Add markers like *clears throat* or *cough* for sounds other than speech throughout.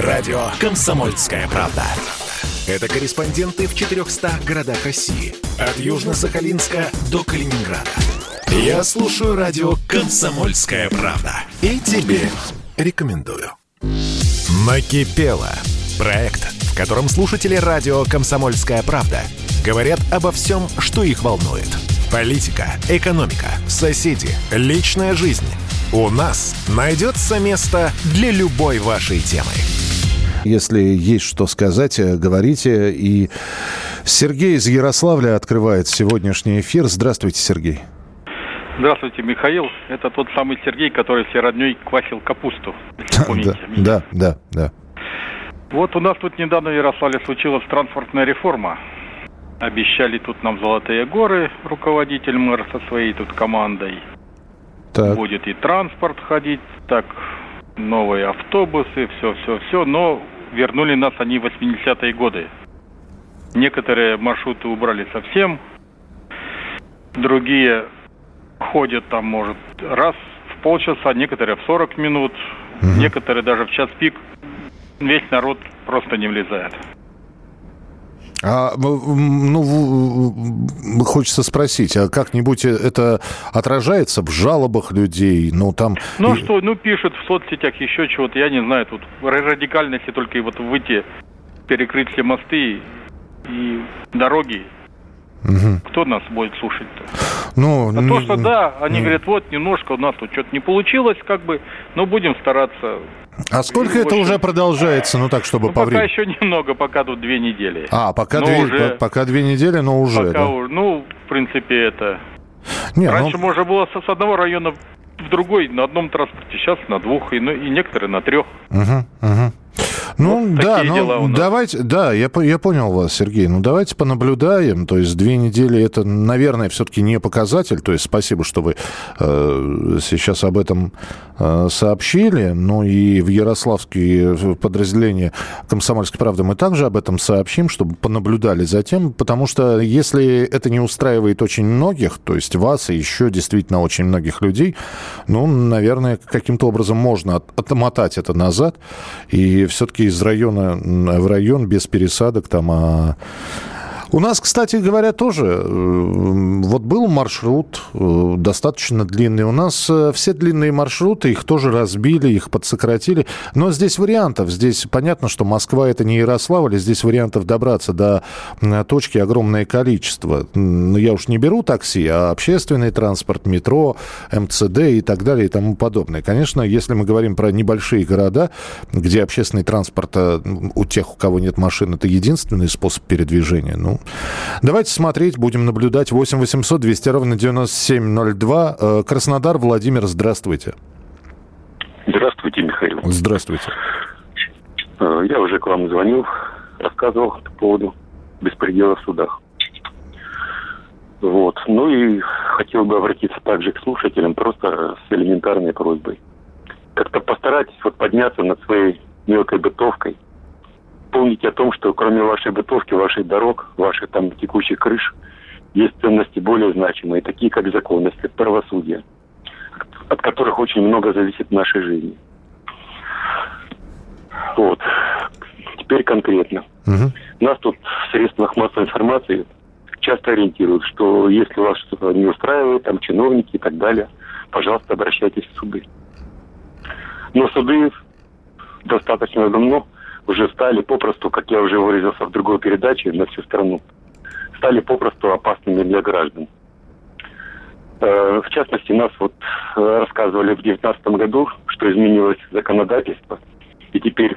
Радио «Комсомольская правда». Это корреспонденты в 400 городах России. От Южно-Сахалинска до Калининграда. Я слушаю радио «Комсомольская правда». И тебе рекомендую. «Накипело» – проект, в котором слушатели радио «Комсомольская правда» говорят обо всем, что их волнует. Политика, экономика, соседи, личная жизнь. У нас найдется место для любой вашей темы. Если есть что сказать, э, говорите. И Сергей из Ярославля открывает сегодняшний эфир. Здравствуйте, Сергей. Здравствуйте, Михаил. Это тот самый Сергей, который все родней квасил капусту. Да, да, да, да. Вот у нас тут недавно в Ярославле случилась транспортная реформа. Обещали тут нам золотые горы, руководитель мэр со своей тут командой. Так. Будет и транспорт ходить, так, новые автобусы, все, все, все. Но вернули нас они в 80-е годы. Некоторые маршруты убрали совсем, другие ходят там, может, раз в полчаса, некоторые в 40 минут, угу. некоторые даже в час пик. Весь народ просто не влезает. А, ну, хочется спросить, а как-нибудь это отражается в жалобах людей? Ну, там... Ну, что, ну, пишут в соцсетях еще чего-то, я не знаю, тут радикальности только и вот выйти, перекрыть все мосты и дороги, Угу. Кто нас будет слушать-то? Ну, а то, что да, они не... говорят, вот немножко у нас тут что-то не получилось, как бы, но будем стараться. А сколько это уже продолжается, ну так, чтобы ну, по времени? Пока еще немного, пока тут две недели. А, пока, две, уже... пока две недели, но уже, пока, да? Ну, в принципе, это... Не, ну Раньше ну... можно было с одного района в другой на одном транспорте, сейчас на двух, и, ну, и некоторые на трех. Угу, угу. Ну вот да, ну давайте, да, я, я понял вас, Сергей. Ну давайте понаблюдаем. То есть две недели это, наверное, все-таки не показатель. То есть спасибо, что вы э, сейчас об этом э, сообщили. Ну и в Ярославские подразделения Комсомольской правды мы также об этом сообщим, чтобы понаблюдали за тем, потому что если это не устраивает очень многих, то есть вас и еще действительно очень многих людей, ну, наверное, каким-то образом можно отмотать это назад и все-таки из района в район без пересадок там, а у нас, кстати говоря, тоже э, вот был маршрут э, достаточно длинный. У нас э, все длинные маршруты, их тоже разбили, их подсократили. Но здесь вариантов. Здесь понятно, что Москва это не Ярославль, здесь вариантов добраться до точки огромное количество. Я уж не беру такси, а общественный транспорт, метро, МЦД и так далее и тому подобное. Конечно, если мы говорим про небольшие города, где общественный транспорт у тех, у кого нет машин, это единственный способ передвижения. Ну, Давайте смотреть, будем наблюдать. 8 800 200 ровно 9702. Э, Краснодар, Владимир, здравствуйте. Здравствуйте, Михаил. Здравствуйте. Э, я уже к вам звонил, рассказывал по поводу беспредела в судах. Вот. Ну и хотел бы обратиться также к слушателям просто с элементарной просьбой. Как-то постарайтесь вот подняться над своей мелкой бытовкой – помните о том, что кроме вашей бытовки, ваших дорог, ваших там текущих крыш, есть ценности более значимые, такие как законность, как правосудие, от которых очень много зависит в нашей жизни. Вот. Теперь конкретно. Угу. Нас тут в средствах массовой информации часто ориентируют, что если вас что-то не устраивает, там чиновники и так далее, пожалуйста, обращайтесь в суды. Но суды достаточно давно уже стали попросту, как я уже выразился в другой передаче на всю страну, стали попросту опасными для граждан. Э, в частности, нас вот э, рассказывали в 2019 году, что изменилось законодательство, и теперь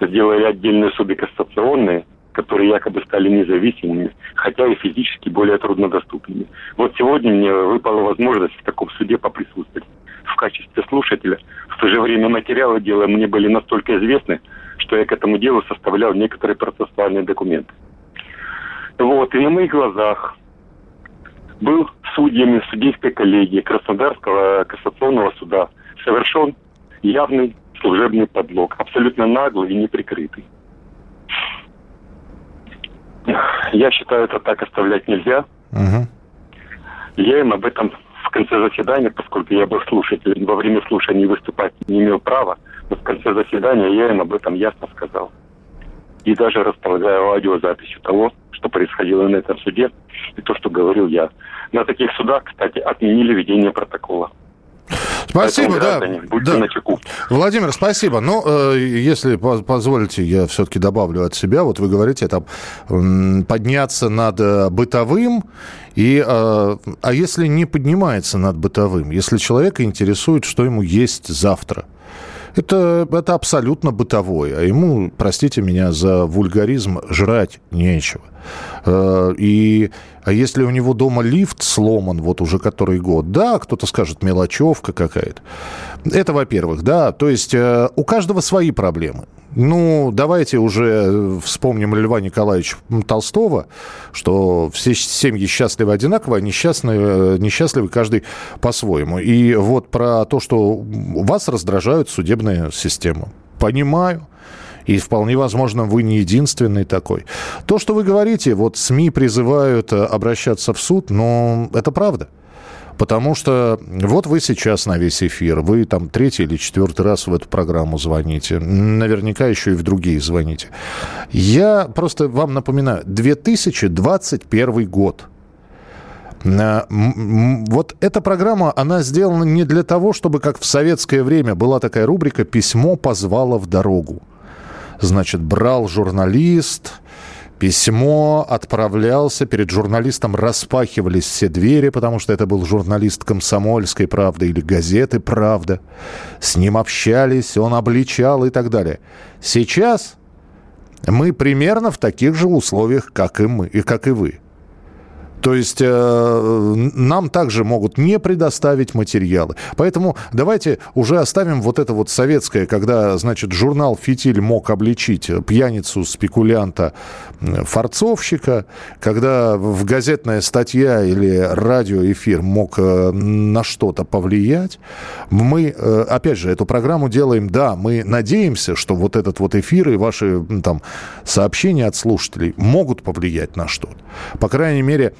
сделали отдельные суды кассационные, которые якобы стали независимыми, хотя и физически более труднодоступными. Вот сегодня мне выпала возможность в таком суде поприсутствовать в качестве слушателя. В то же время материалы дела мне были настолько известны, что я к этому делу составлял некоторые процессуальные документы. Вот, и на моих глазах был судьями судейской коллегии Краснодарского кассационного суда совершен явный служебный подлог, абсолютно наглый и неприкрытый. Я считаю, это так оставлять нельзя. Угу. Я им об этом в конце заседания, поскольку я был слушателем, во время слушания выступать не имел права, в конце заседания я им об этом ясно сказал. И даже располагаю аудиозаписью того, что происходило на этом суде, и то, что говорил я. На таких судах, кстати, отменили ведение протокола. Спасибо, да. Будьте да. начеку. Владимир, спасибо. Но ну, э, если позволите, я все-таки добавлю от себя. Вот вы говорите, там, подняться над э, бытовым, и, э, а если не поднимается над бытовым, если человека интересует, что ему есть завтра – это, это абсолютно бытовое. А ему, простите меня за вульгаризм, жрать нечего. Э, и а если у него дома лифт сломан вот уже который год, да, кто-то скажет, мелочевка какая-то. Это, во-первых, да, то есть э, у каждого свои проблемы. Ну, давайте уже вспомним Льва Николаевича Толстого, что все семьи счастливы одинаково, а несчастливы, несчастливы каждый по-своему. И вот про то, что вас раздражают судебная система. Понимаю. И вполне возможно, вы не единственный такой. То, что вы говорите, вот СМИ призывают э, обращаться в суд, но это правда. Потому что вот вы сейчас на весь эфир, вы там третий или четвертый раз в эту программу звоните. Наверняка еще и в другие звоните. Я просто вам напоминаю, 2021 год. Э, вот эта программа, она сделана не для того, чтобы, как в советское время была такая рубрика «Письмо позвало в дорогу». Значит, брал журналист, Письмо отправлялся, перед журналистом распахивались все двери, потому что это был журналист «Комсомольской правды» или газеты «Правда». С ним общались, он обличал и так далее. Сейчас мы примерно в таких же условиях, как и мы, и как и вы. То есть э, нам также могут не предоставить материалы. Поэтому давайте уже оставим вот это вот советское, когда, значит, журнал «Фитиль» мог обличить пьяницу, спекулянта, форцовщика, когда в газетная статья или радиоэфир мог э, на что-то повлиять. Мы, э, опять же, эту программу делаем, да, мы надеемся, что вот этот вот эфир и ваши там сообщения от слушателей могут повлиять на что-то. По крайней мере,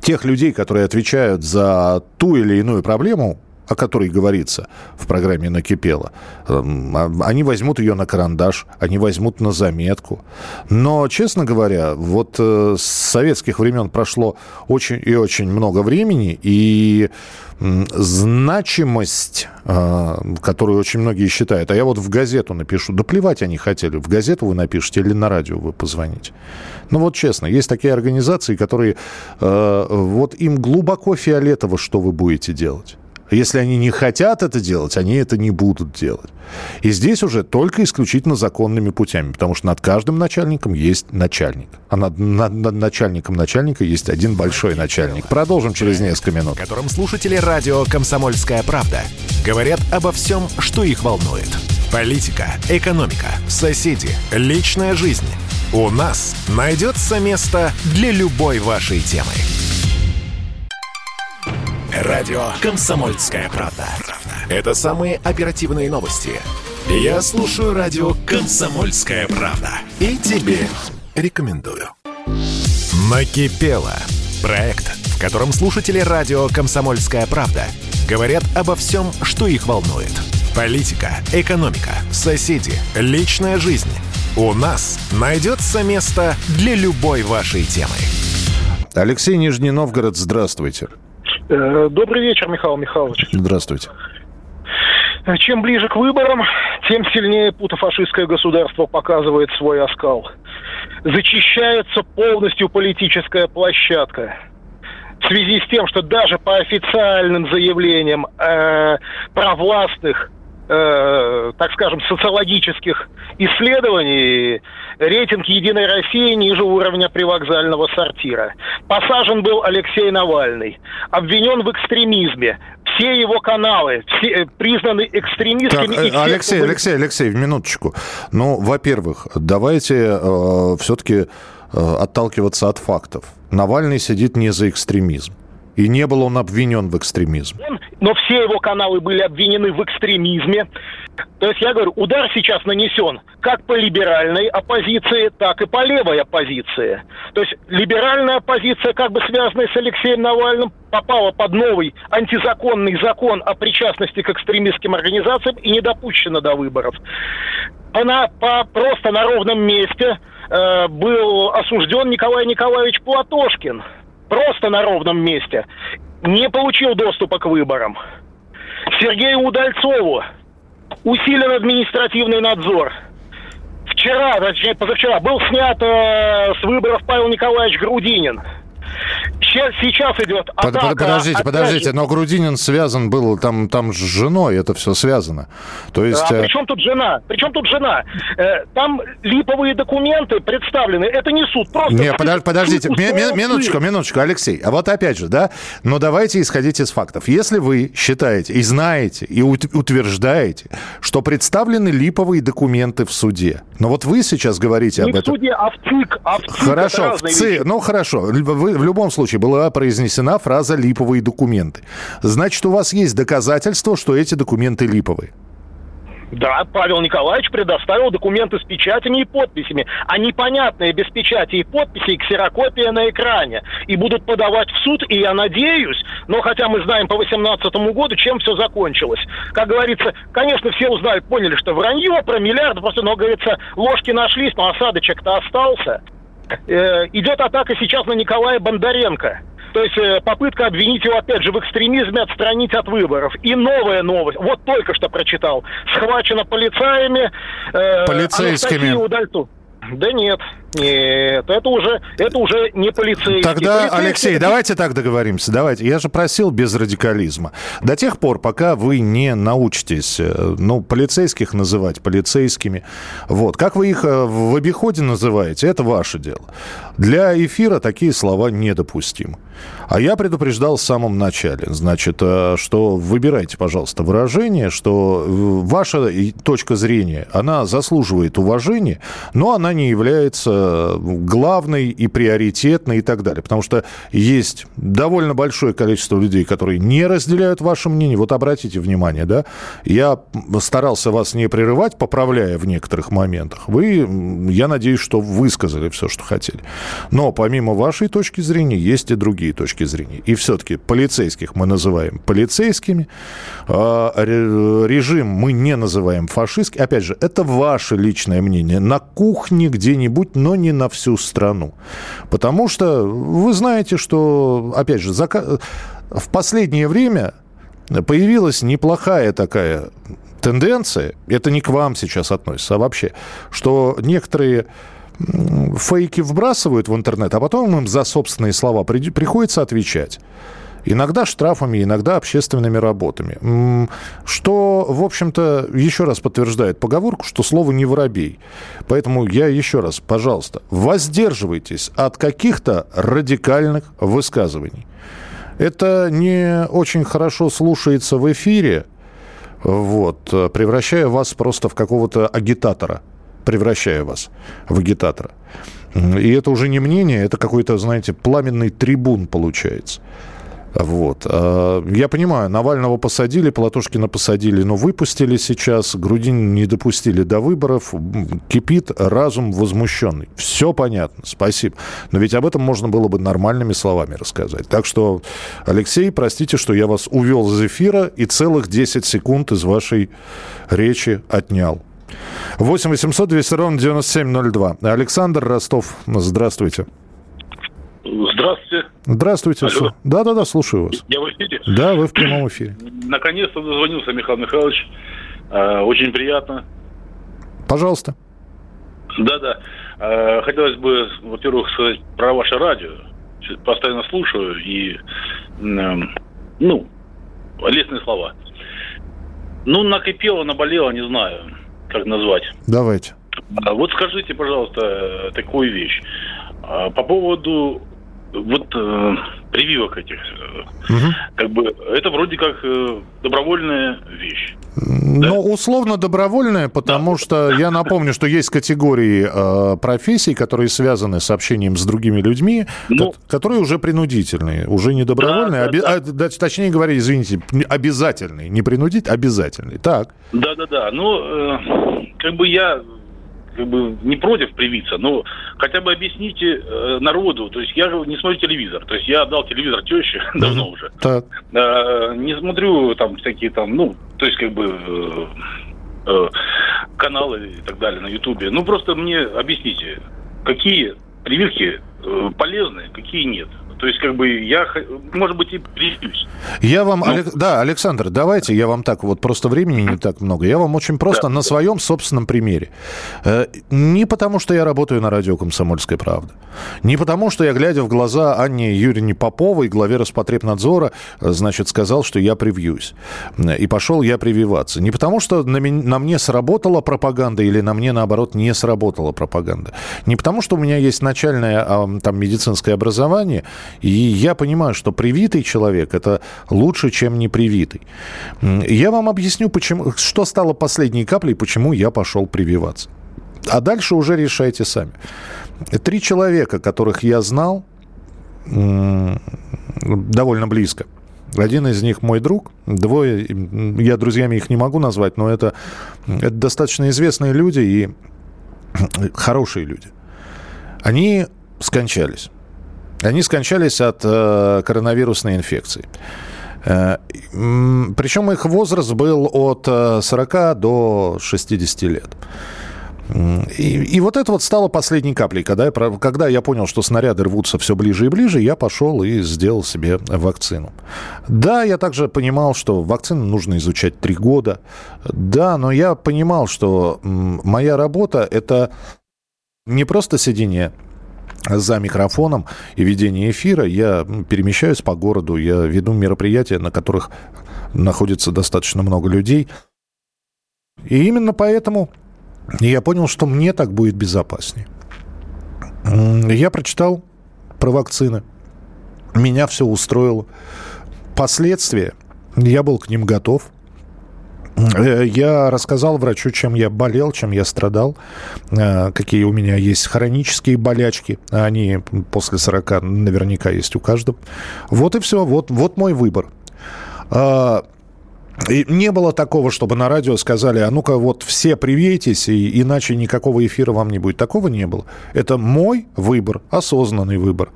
тех людей, которые отвечают за ту или иную проблему, о которой говорится в программе «Накипело», эм, а, они возьмут ее на карандаш, они возьмут на заметку. Но, честно говоря, вот э, с советских времен прошло очень и очень много времени, и значимость, э, которую очень многие считают, а я вот в газету напишу, да плевать они хотели, в газету вы напишете или на радио вы позвоните. Ну вот честно, есть такие организации, которые, э, вот им глубоко фиолетово, что вы будете делать. Если они не хотят это делать, они это не будут делать. И здесь уже только исключительно законными путями, потому что над каждым начальником есть начальник. А над, над, над начальником начальника есть один большой начальник. Продолжим через несколько минут. В котором слушатели радио «Комсомольская правда» говорят обо всем, что их волнует. Политика, экономика, соседи, личная жизнь. У нас найдется место для любой вашей темы. Радио «Комсомольская правда». Это самые оперативные новости. Я слушаю радио «Комсомольская правда». И тебе рекомендую. Накипело. Проект, в котором слушатели радио «Комсомольская правда» говорят обо всем, что их волнует. Политика, экономика, соседи, личная жизнь. У нас найдется место для любой вашей темы. Алексей Нижний Новгород, здравствуйте. Э, добрый вечер, Михаил Михайлович. Здравствуйте. Чем ближе к выборам, тем сильнее путофашистское государство показывает свой оскал. Зачищается полностью политическая площадка. В связи с тем, что даже по официальным заявлениям э, провластных э, так скажем, социологических исследований рейтинг «Единой России» ниже уровня привокзального сортира. Посажен был Алексей Навальный. Обвинен в экстремизме. Все его каналы все, э, признаны экстремистскими. Так, все, Алексей, кто... Алексей, Алексей, минуточку. Ну, во-первых, давайте э, все-таки э, отталкиваться от фактов. Навальный сидит не за экстремизм. И не был он обвинен в экстремизме. Но все его каналы были обвинены в экстремизме. То есть я говорю, удар сейчас нанесен как по либеральной оппозиции, так и по левой оппозиции. То есть либеральная оппозиция, как бы связанная с Алексеем Навальным, попала под новый антизаконный закон о причастности к экстремистским организациям и не допущена до выборов. Она по, просто на ровном месте э, был осужден Николай Николаевич Платошкин. Просто на ровном месте. Не получил доступа к выборам. Сергею Удальцову усилен административный надзор. Вчера, точнее позавчера, был снят э, с выборов Павел Николаевич Грудинин. Сейчас, сейчас идет атака. Подождите, подождите, но Грудинин связан был там, там с женой, это все связано. То есть... А при чем тут жена? При чем тут жена? Э, там липовые документы представлены, это не суд, просто... Не, подож, подождите, ми, ми, минуточку, минуточку, Алексей, а вот опять же, да, но давайте исходить из фактов. Если вы считаете и знаете, и утверждаете, что представлены липовые документы в суде, но вот вы сейчас говорите не об этом... Не в суде, а в ЦИК. А в ЦИК хорошо, в ЦИК, ну хорошо, вы, любом случае была произнесена фраза «липовые документы». Значит, у вас есть доказательства, что эти документы липовые? Да, Павел Николаевич предоставил документы с печатями и подписями, а непонятные без печати и подписей ксерокопия на экране. И будут подавать в суд, и я надеюсь, но хотя мы знаем по 2018 году, чем все закончилось. Как говорится, конечно, все узнали, поняли, что вранье про миллиард, просто, но, говорится, ложки нашлись, но осадочек-то остался. Э, идет атака сейчас на Николая Бондаренко. То есть э, попытка обвинить его, опять же, в экстремизме, отстранить от выборов. И новая новость. Вот только что прочитал. Схвачено полицаями. Э, Полицейскими. Да нет, нет, это уже, это уже не полицейский. Тогда, полицейский... Алексей, давайте так договоримся. Давайте. Я же просил без радикализма. До тех пор, пока вы не научитесь, э, ну, полицейских называть полицейскими. Вот. Как вы их э, в обиходе называете, это ваше дело. Для эфира такие слова недопустимы. А я предупреждал в самом начале, значит, э, что выбирайте, пожалуйста, выражение, что ваша точка зрения, она заслуживает уважения, но она не является главной и приоритетной и так далее. Потому что есть довольно большое количество людей, которые не разделяют ваше мнение. Вот обратите внимание, да, я старался вас не прерывать, поправляя в некоторых моментах. Вы, я надеюсь, что высказали все, что хотели. Но помимо вашей точки зрения есть и другие точки зрения. И все-таки полицейских мы называем полицейскими, а режим мы не называем фашистским. Опять же, это ваше личное мнение. На кухне не где-нибудь, но не на всю страну. Потому что вы знаете, что, опять же, зака... в последнее время появилась неплохая такая тенденция, это не к вам сейчас относится, а вообще, что некоторые фейки вбрасывают в интернет, а потом им за собственные слова приходится отвечать. Иногда штрафами, иногда общественными работами. Что, в общем-то, еще раз подтверждает поговорку, что слово не воробей. Поэтому я еще раз, пожалуйста, воздерживайтесь от каких-то радикальных высказываний. Это не очень хорошо слушается в эфире, вот, превращая вас просто в какого-то агитатора, превращая вас в агитатора. И это уже не мнение, это какой-то, знаете, пламенный трибун получается. Вот. А, я понимаю, Навального посадили, Платошкина посадили, но выпустили сейчас, Грудин не допустили до выборов, кипит разум возмущенный. Все понятно, спасибо. Но ведь об этом можно было бы нормальными словами рассказать. Так что, Алексей, простите, что я вас увел из эфира и целых 10 секунд из вашей речи отнял. 8 800 200 ровно 9702. Александр Ростов, здравствуйте. Здравствуйте. Здравствуйте. Да-да-да, слушаю вас. Я в эфире? Да, вы в прямом эфире. Наконец-то дозвонился Михаил Михайлович. А, очень приятно. Пожалуйста. Да-да. А, хотелось бы, во-первых, сказать про ваше радио. Постоянно слушаю и, ну, лестные слова. Ну, накипело, наболело, не знаю, как назвать. Давайте. А вот скажите, пожалуйста, такую вещь. По поводу вот э, прививок этих. Угу. Как бы это вроде как э, добровольная вещь. Ну, да? условно добровольная, потому да. что я напомню, что есть категории э, профессий, которые связаны с общением с другими людьми, ну, которые уже принудительные, уже не добровольные, да, да, оби- да. А, точнее говоря, извините, обязательные, не принудить, обязательные. Так. Да, да, да. Ну, э, как бы я как бы не против привиться, но хотя бы объясните э, народу. То есть я же не смотрю телевизор. То есть я отдал телевизор теще *laughs* давно уже. Так. Э, не смотрю там всякие там, ну, то есть как бы э, э, каналы и так далее на Ютубе. Ну просто мне объясните, какие прививки э, полезны, какие нет. То есть, как бы, я, может быть, и привьюсь. Я вам, Но... Олег... да, Александр, давайте, я вам так, вот просто времени не так много. Я вам очень просто да, на своем собственном примере. Э, не потому, что я работаю на радио «Комсомольская правда». Не потому, что я, глядя в глаза Анне Юрьевне Поповой, главе Роспотребнадзора, э, значит, сказал, что я привьюсь. И пошел я прививаться. Не потому, что на, меня, на мне сработала пропаганда или на мне, наоборот, не сработала пропаганда. Не потому, что у меня есть начальное там медицинское образование, и я понимаю, что привитый человек – это лучше, чем не привитый. Я вам объясню, почему, что стало последней каплей, почему я пошел прививаться. А дальше уже решайте сами. Три человека, которых я знал довольно близко. Один из них мой друг, двое, я друзьями их не могу назвать, но это, это достаточно известные люди и *clears throat* хорошие люди. Они скончались. Они скончались от э, коронавирусной инфекции. Э, причем их возраст был от 40 э, до 60 лет. И, и вот это вот стало последней каплей. Когда я, когда я понял, что снаряды рвутся все ближе и ближе, я пошел и сделал себе вакцину. Да, я также понимал, что вакцину нужно изучать три года. Да, но я понимал, что моя работа – это не просто сидение за микрофоном и ведение эфира. Я перемещаюсь по городу, я веду мероприятия, на которых находится достаточно много людей. И именно поэтому я понял, что мне так будет безопаснее. Я прочитал про вакцины. Меня все устроило. Последствия, я был к ним готов. Э, я рассказал врачу, чем я болел, чем я страдал, э, какие у меня есть хронические болячки. Они после 40 наверняка есть у каждого. Вот и все, вот, вот мой выбор. А, и не было такого, чтобы на радио сказали, а ну-ка вот все привейтесь, и иначе никакого эфира вам не будет. Такого не было. Это мой выбор, осознанный выбор.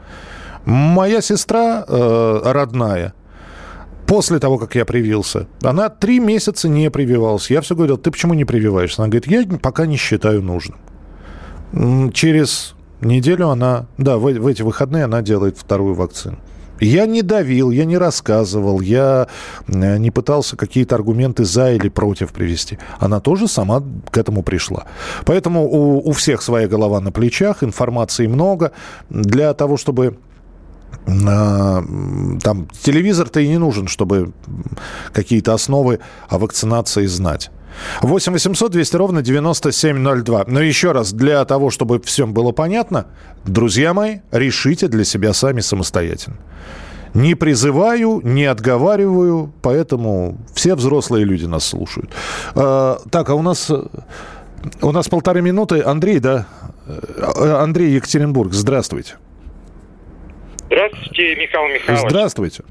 Моя сестра э, родная, после того, как я привился. Она три месяца не прививалась. Я все говорил, ты почему не прививаешься? Она говорит, я пока не считаю нужным. Через неделю она, да, в, в эти выходные она делает вторую вакцину. Я не давил, я не рассказывал, я э, не пытался какие-то аргументы за или против привести. Она тоже сама к этому пришла. Поэтому у, у всех своя голова на плечах, информации много. Для того, чтобы там телевизор-то и не нужен, чтобы какие-то основы о вакцинации знать. 8 800 200 ровно 9702. Но еще раз, для того, чтобы всем было понятно, друзья мои, решите для себя сами самостоятельно. Не призываю, не отговариваю, поэтому все взрослые люди нас слушают. А, так, а у нас, у нас полторы минуты. Андрей, да? Э, Андрей Екатеринбург. Здравствуйте, Михаил Михайлович. Здравствуйте.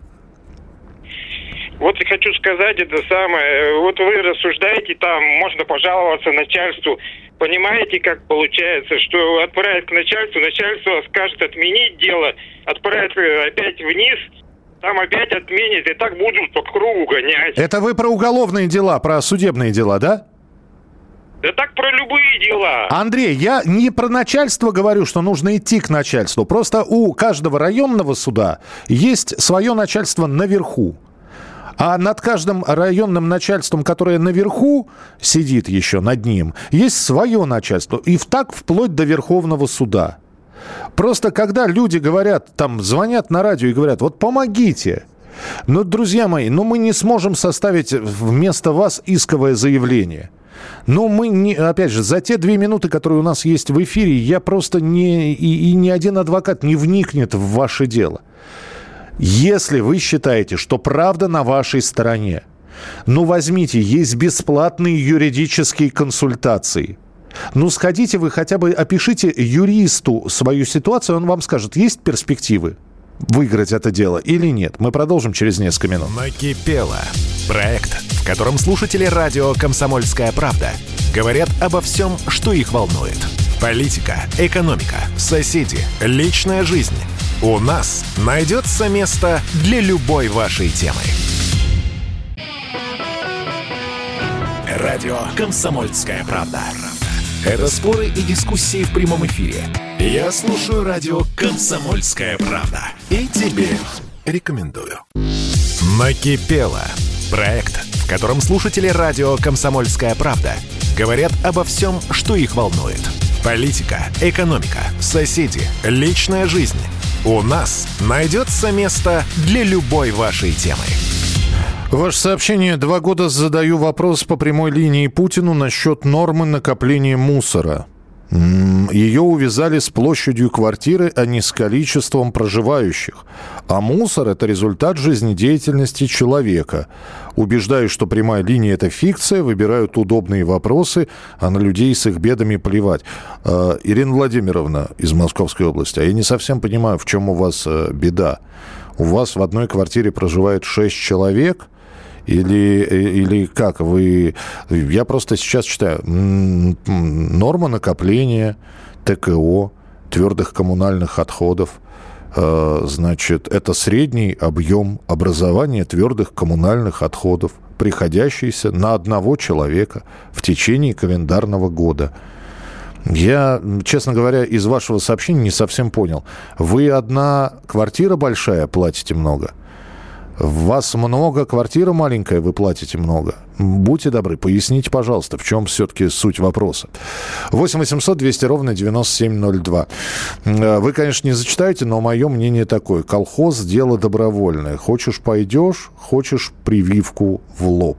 Вот я хочу сказать это самое. Вот вы рассуждаете, там можно пожаловаться начальству. Понимаете, как получается, что отправят к начальству, начальство скажет отменить дело, отправят э, опять вниз, там опять отменят, и так будут по кругу гонять. Это вы про уголовные дела, про судебные дела, да? Да так про любые дела. Андрей, я не про начальство говорю, что нужно идти к начальству. Просто у каждого районного суда есть свое начальство наверху. А над каждым районным начальством, которое наверху сидит еще над ним, есть свое начальство. И так вплоть до Верховного суда. Просто когда люди говорят, там звонят на радио и говорят, вот помогите, ну, друзья мои, ну мы не сможем составить вместо вас исковое заявление – но мы, не, опять же, за те две минуты, которые у нас есть в эфире, я просто не... И, и ни один адвокат не вникнет в ваше дело. Если вы считаете, что правда на вашей стороне, ну возьмите, есть бесплатные юридические консультации. Ну сходите вы хотя бы, опишите юристу свою ситуацию, он вам скажет, есть перспективы выиграть это дело или нет. Мы продолжим через несколько минут. Накипело. Проект, в котором слушатели радио «Комсомольская правда» говорят обо всем, что их волнует. Политика, экономика, соседи, личная жизнь. У нас найдется место для любой вашей темы. Радио «Комсомольская правда». Это споры и дискуссии в прямом эфире. Я слушаю радио «Комсомольская правда». И тебе рекомендую. Накипело. Проект, в котором слушатели радио «Комсомольская правда» говорят обо всем, что их волнует. Политика, экономика, соседи, личная жизнь. У нас найдется место для любой вашей темы. Ваше сообщение. Два года задаю вопрос по прямой линии Путину насчет нормы накопления мусора. Ее увязали с площадью квартиры, а не с количеством проживающих. А мусор – это результат жизнедеятельности человека. Убеждаюсь, что прямая линия – это фикция, выбирают удобные вопросы, а на людей с их бедами плевать. А, Ирина Владимировна из Московской области, а я не совсем понимаю, в чем у вас э, беда. У вас в одной квартире проживает шесть человек – или, или как? Вы... Я просто сейчас читаю. Норма накопления ТКО, твердых коммунальных отходов. Э, значит, это средний объем образования твердых коммунальных отходов, приходящийся на одного человека в течение календарного года. Я, честно говоря, из вашего сообщения не совсем понял. Вы одна квартира большая, платите много? Вас много, квартира маленькая, вы платите много. Будьте добры, поясните, пожалуйста, в чем все-таки суть вопроса. 8 800 200 ровно 9702. Э, вы, конечно, не зачитаете, но мое мнение такое. Колхоз – дело добровольное. Хочешь – пойдешь, хочешь – прививку в лоб.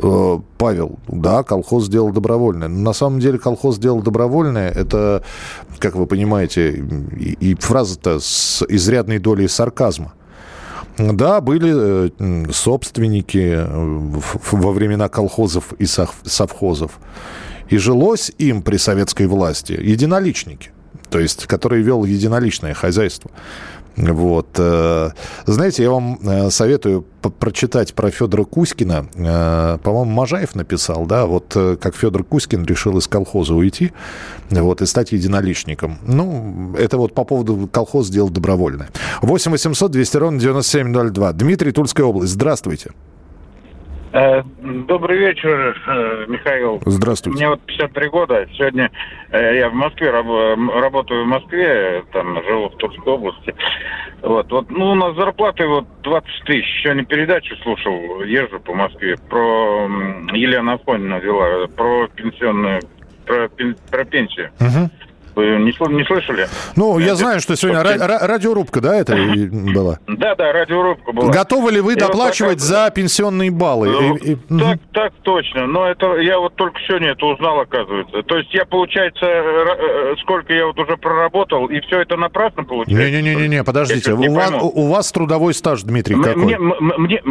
Э, Павел, да, колхоз дело добровольное. Но на самом деле колхоз дело добровольное. Это, как вы понимаете, и, и фраза-то с изрядной долей сарказма. Да, были э, собственники э, во времена колхозов и совхозов. И жилось им при советской власти единоличники, то есть которые вел единоличное хозяйство. Вот. Э, знаете, я вам э, советую прочитать про Федора Кузькина. Э, по-моему, Можаев написал, да, вот как Федор Кузькин решил из колхоза уйти, вот, и стать единоличником. Ну, это вот по поводу колхоза дело добровольное. 8 800 200 ровно 9702. Дмитрий, Тульская область. Здравствуйте. Э, добрый вечер, э, Михаил. Здравствуйте. Мне вот 53 года. Сегодня э, я в Москве работаю в Москве, там живу в Тульской области. Вот, вот, ну, у нас зарплаты вот 20 тысяч. Сегодня передачу слушал, езжу по Москве. Про Елена Афонина вела, про пенсионную, про, про пенсию. Угу. Вы не, не слышали? Ну, я знаю, что сегодня ра- радиорубка, да, это была? Да, да, радиорубка была. Готовы ли вы доплачивать за пенсионные баллы? Ну, так, так точно. Но это я вот только сегодня это узнал, оказывается. То есть я, получается, э, сколько я вот уже проработал, и все это напрасно получается? Не-не-не, подождите. У вас, у вас трудовой стаж, Дмитрий, какой? Мне, мне,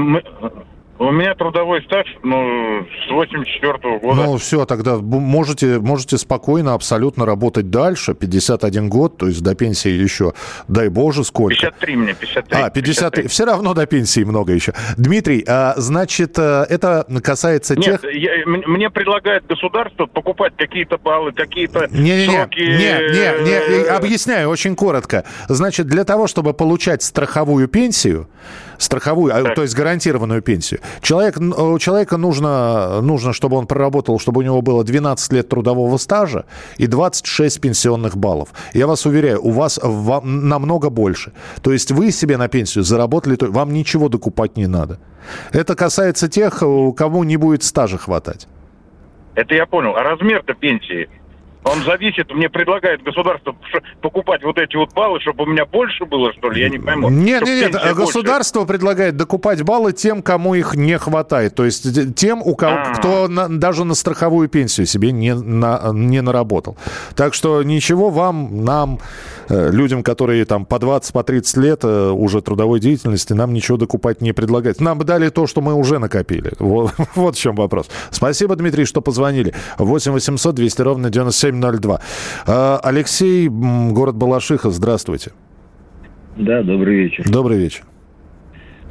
у меня трудовой стаж, ну, с 84 -го года. Ну, все, тогда можете, можете спокойно абсолютно работать дальше. 51 год, то есть до пенсии еще, дай боже, сколько? 53 мне, 53. А, 53. 53. Все равно до пенсии много еще. Дмитрий, а, значит, э, это касается Нет, тех... Я, мне предлагает государство покупать какие-то баллы, какие-то не, не, сроки... Не, не, не, не, объясняю очень коротко. Значит, для того, чтобы получать страховую пенсию, страховую, а, так. то есть гарантированную пенсию. Человек, у человека нужно, нужно, чтобы он проработал, чтобы у него было 12 лет трудового стажа и 26 пенсионных баллов. Я вас уверяю, у вас намного больше. То есть вы себе на пенсию заработали, вам ничего докупать не надо. Это касается тех, у кого не будет стажа хватать. Это я понял. А размер-то пенсии Он зависит, мне предлагает государство покупать вот эти вот баллы, чтобы у меня больше было, что ли, я не пойму. Нет, нет, нет, государство больше. предлагает докупать баллы тем, кому их не хватает. То есть тем, у кого, А-а-а. кто на, даже на страховую пенсию себе не, на, не наработал. Так что ничего вам, нам, людям, которые там по 20, по 30 лет э, уже трудовой деятельности, нам ничего докупать не предлагать. Нам бы дали то, что мы уже накопили. *laughs* Вот, вот в чем вопрос. Спасибо, Дмитрий, что позвонили. 8 800 200 ровно 9702. А, Алексей, город Балашиха, здравствуйте. Да, добрый вечер. Добрый вечер.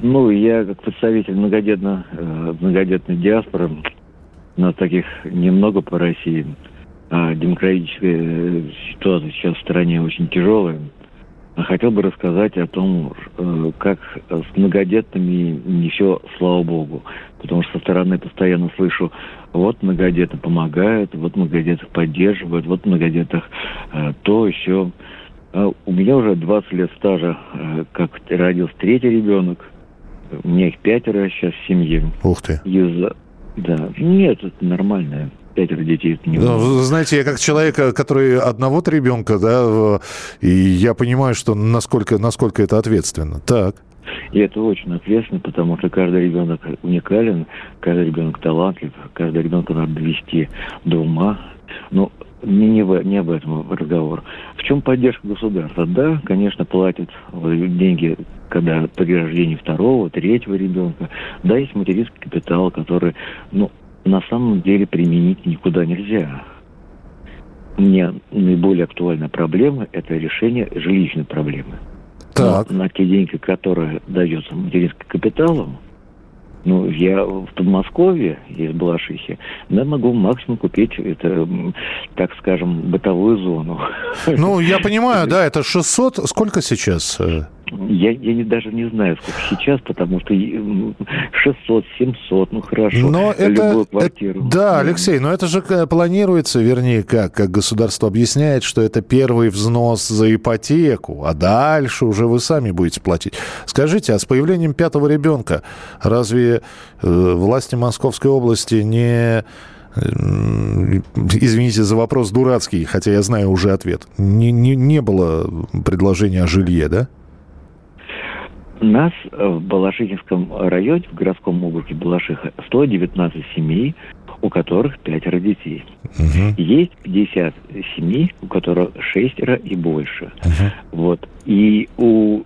Ну, я как представитель многодетно, э, многодетной диаспоры, нас таких немного по России, а демократическая э, ситуация сейчас в стране очень тяжелая. Хотел бы рассказать о том, э, как с многодетными не все, слава богу. Потому что со стороны постоянно слышу, вот многодетно помогают, вот многодетных поддерживают, вот многодетных э, то, еще. А у меня уже 20 лет стажа, как родился третий ребенок. У меня их пятеро сейчас в семье. Ух ты. Из... Да. Нет, это нормально пятеро детей. Это не ну, знаете, я как человек, который одного-то ребенка, да, и я понимаю, что насколько, насколько это ответственно. Так. И это очень ответственно, потому что каждый ребенок уникален, каждый ребенок талантлив, каждый ребенка надо довести до ума. Но не, не, в, не об этом разговор. В чем поддержка государства? Да, конечно, платят деньги, когда при рождении второго, третьего ребенка. Да, есть материнский капитал, который, ну, на самом деле применить никуда нельзя. Мне наиболее актуальная проблема – это решение жилищной проблемы. Так. Но на те деньги, которые дается материнским капиталом, ну, я в Подмосковье, из Балашихи, да, могу максимум купить, это, так скажем, бытовую зону. Ну, я понимаю, *laughs* да, это 600. Сколько сейчас? Я, я не, даже не знаю, сколько сейчас, потому что 600, 700, ну хорошо, но это, квартиру. Это, да, Алексей, но это же планируется, вернее, как, как государство объясняет, что это первый взнос за ипотеку, а дальше уже вы сами будете платить. Скажите, а с появлением пятого ребенка разве э, власти Московской области не извините за вопрос дурацкий, хотя я знаю уже ответ, не, не, не было предложения о жилье, да? Нас в Балашихинском районе, в городском округе Балашиха, 119 семей, у которых пятеро детей. Угу. Есть 50 семей, у которых шестеро и больше. Угу. Вот. И у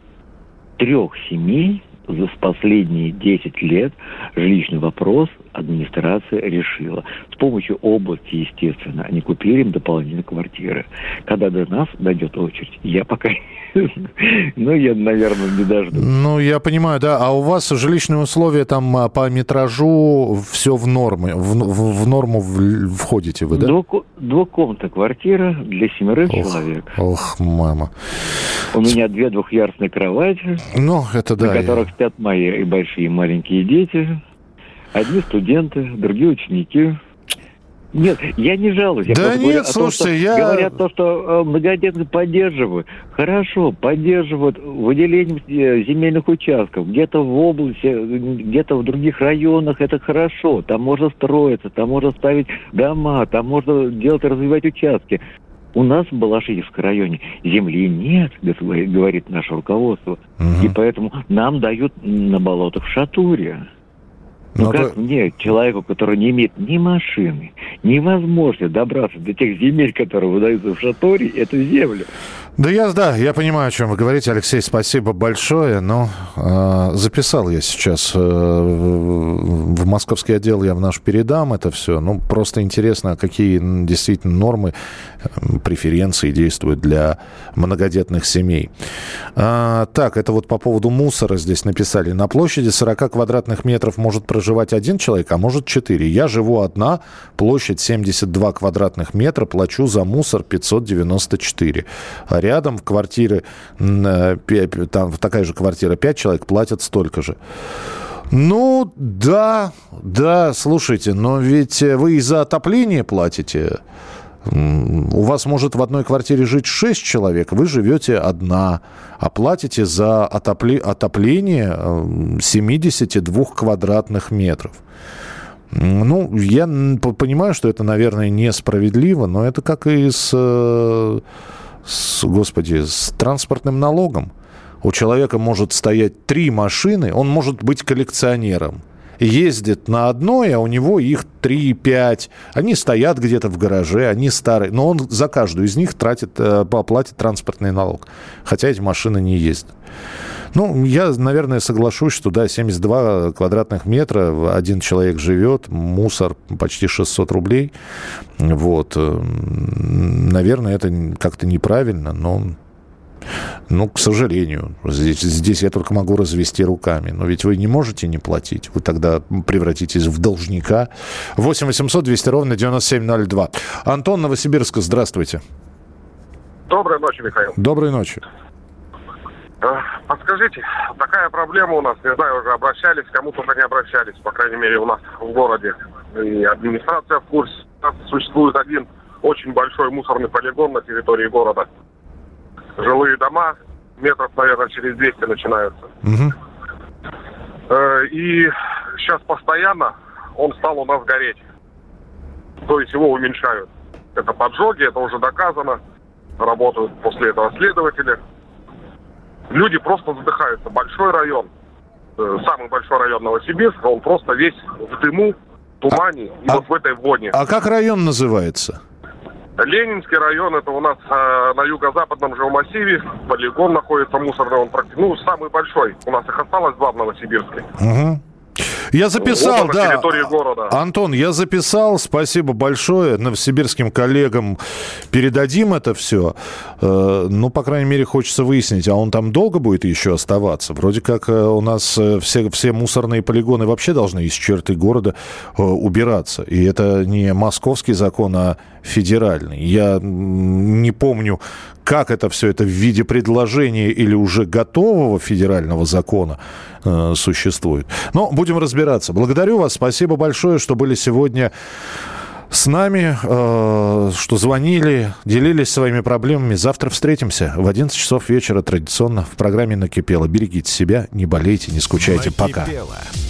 трех семей за последние 10 лет жилищный вопрос администрация решила. С помощью области, естественно, они купили им дополнительные квартиры. Когда до нас дойдет очередь, я пока... *laughs* Ну, я, наверное, не дождусь. Ну, я понимаю, да. А у вас жилищные условия там а, по метражу все в норме, в, в, в норму входите вы, да? Двух, двухкомнатная квартира для семерых ох, человек. Ох, мама. У меня две двухъярусные кровати. Ну, это да. На которых я... спят мои и большие, и маленькие дети. Одни студенты, другие ученики. Нет, я не жалуюсь. Я да нет, слушайте, том, я... Говорят то, что э, многодетные поддерживают. Хорошо, поддерживают выделением э, земельных участков. Где-то в области, где-то в других районах это хорошо. Там можно строиться, там можно ставить дома, там можно делать, развивать участки. У нас в Балашихинском районе земли нет, говорит наше руководство. Угу. И поэтому нам дают на болотах Шатуре. Ну, ну как то... мне, человеку, который не имеет ни машины, ни возможности добраться до тех земель, которые выдаются в Шаторе, эту землю? Да я, да, я понимаю, о чем вы говорите, Алексей, спасибо большое, но э, записал я сейчас э, в московский отдел, я в наш передам это все, ну, просто интересно, какие действительно нормы, э, преференции действуют для многодетных семей. А, так, это вот по поводу мусора здесь написали. На площади 40 квадратных метров может проживать один человек, а может 4. Я живу одна, площадь 72 квадратных метра, плачу за мусор 594. А рядом в квартире, э, там такая же квартира, 5 человек платят столько же. Ну, да, да, слушайте, но ведь вы и за отопление платите. У вас может в одной квартире жить 6 человек, вы живете одна, а платите за отопле- отопление 72 квадратных метров. Ну, я понимаю, что это, наверное, несправедливо, но это как и с, э, с господи, с транспортным налогом. У человека может стоять три машины, он может быть коллекционером ездит на одной, а у него их 3-5. Они стоят где-то в гараже, они старые. Но он за каждую из них тратит, э, платит транспортный налог. Хотя эти машины не ездят. Ну, я, наверное, соглашусь, что, да, 72 квадратных метра, один человек живет, мусор почти 600 рублей. Вот. Э, наверное, это как-то неправильно, но ну, к сожалению, здесь, здесь я только могу развести руками. Но ведь вы не можете не платить. Вы тогда превратитесь в должника. 8 800 200 ровно 9702. Антон Новосибирска, здравствуйте. Доброй ночи, Михаил. Доброй ночи. Э, подскажите, такая проблема у нас, не знаю, уже обращались, кому-то не обращались, по крайней мере, у нас в городе. И администрация в курсе. У нас существует один очень большой мусорный полигон на территории города – жилые дома метров, наверное, через 200 начинаются. Угу. И сейчас постоянно он стал у нас гореть. То есть его уменьшают. Это поджоги, это уже доказано. Работают после этого следователи. Люди просто задыхаются. Большой район, э, самый большой район Новосибирска, он просто весь в дыму, тумане и а, вот в этой воне. А как район называется? Ленинский район, это у нас э, на юго-западном жилмассиве, полигон находится мусорный, он практически, ну, самый большой. У нас их осталось два в Новосибирске. Угу. Я записал, вот да. города. Антон, я записал. Спасибо большое. Новосибирским коллегам передадим это все. Э, ну, по крайней мере, хочется выяснить, а он там долго будет еще оставаться? Вроде как э, у нас э, все, все мусорные полигоны вообще должны из черты города убираться. И это не московский закон, а федеральный. Я не помню, как это все это в виде предложения или уже готового федерального закона э, существует. Но будем разбираться. Благодарю вас. Спасибо большое, что были сегодня с нами, э, что звонили, делились своими проблемами. Завтра встретимся в 11 часов вечера традиционно в программе «Накипело». Берегите себя, не болейте, не скучайте. Накипело. Пока.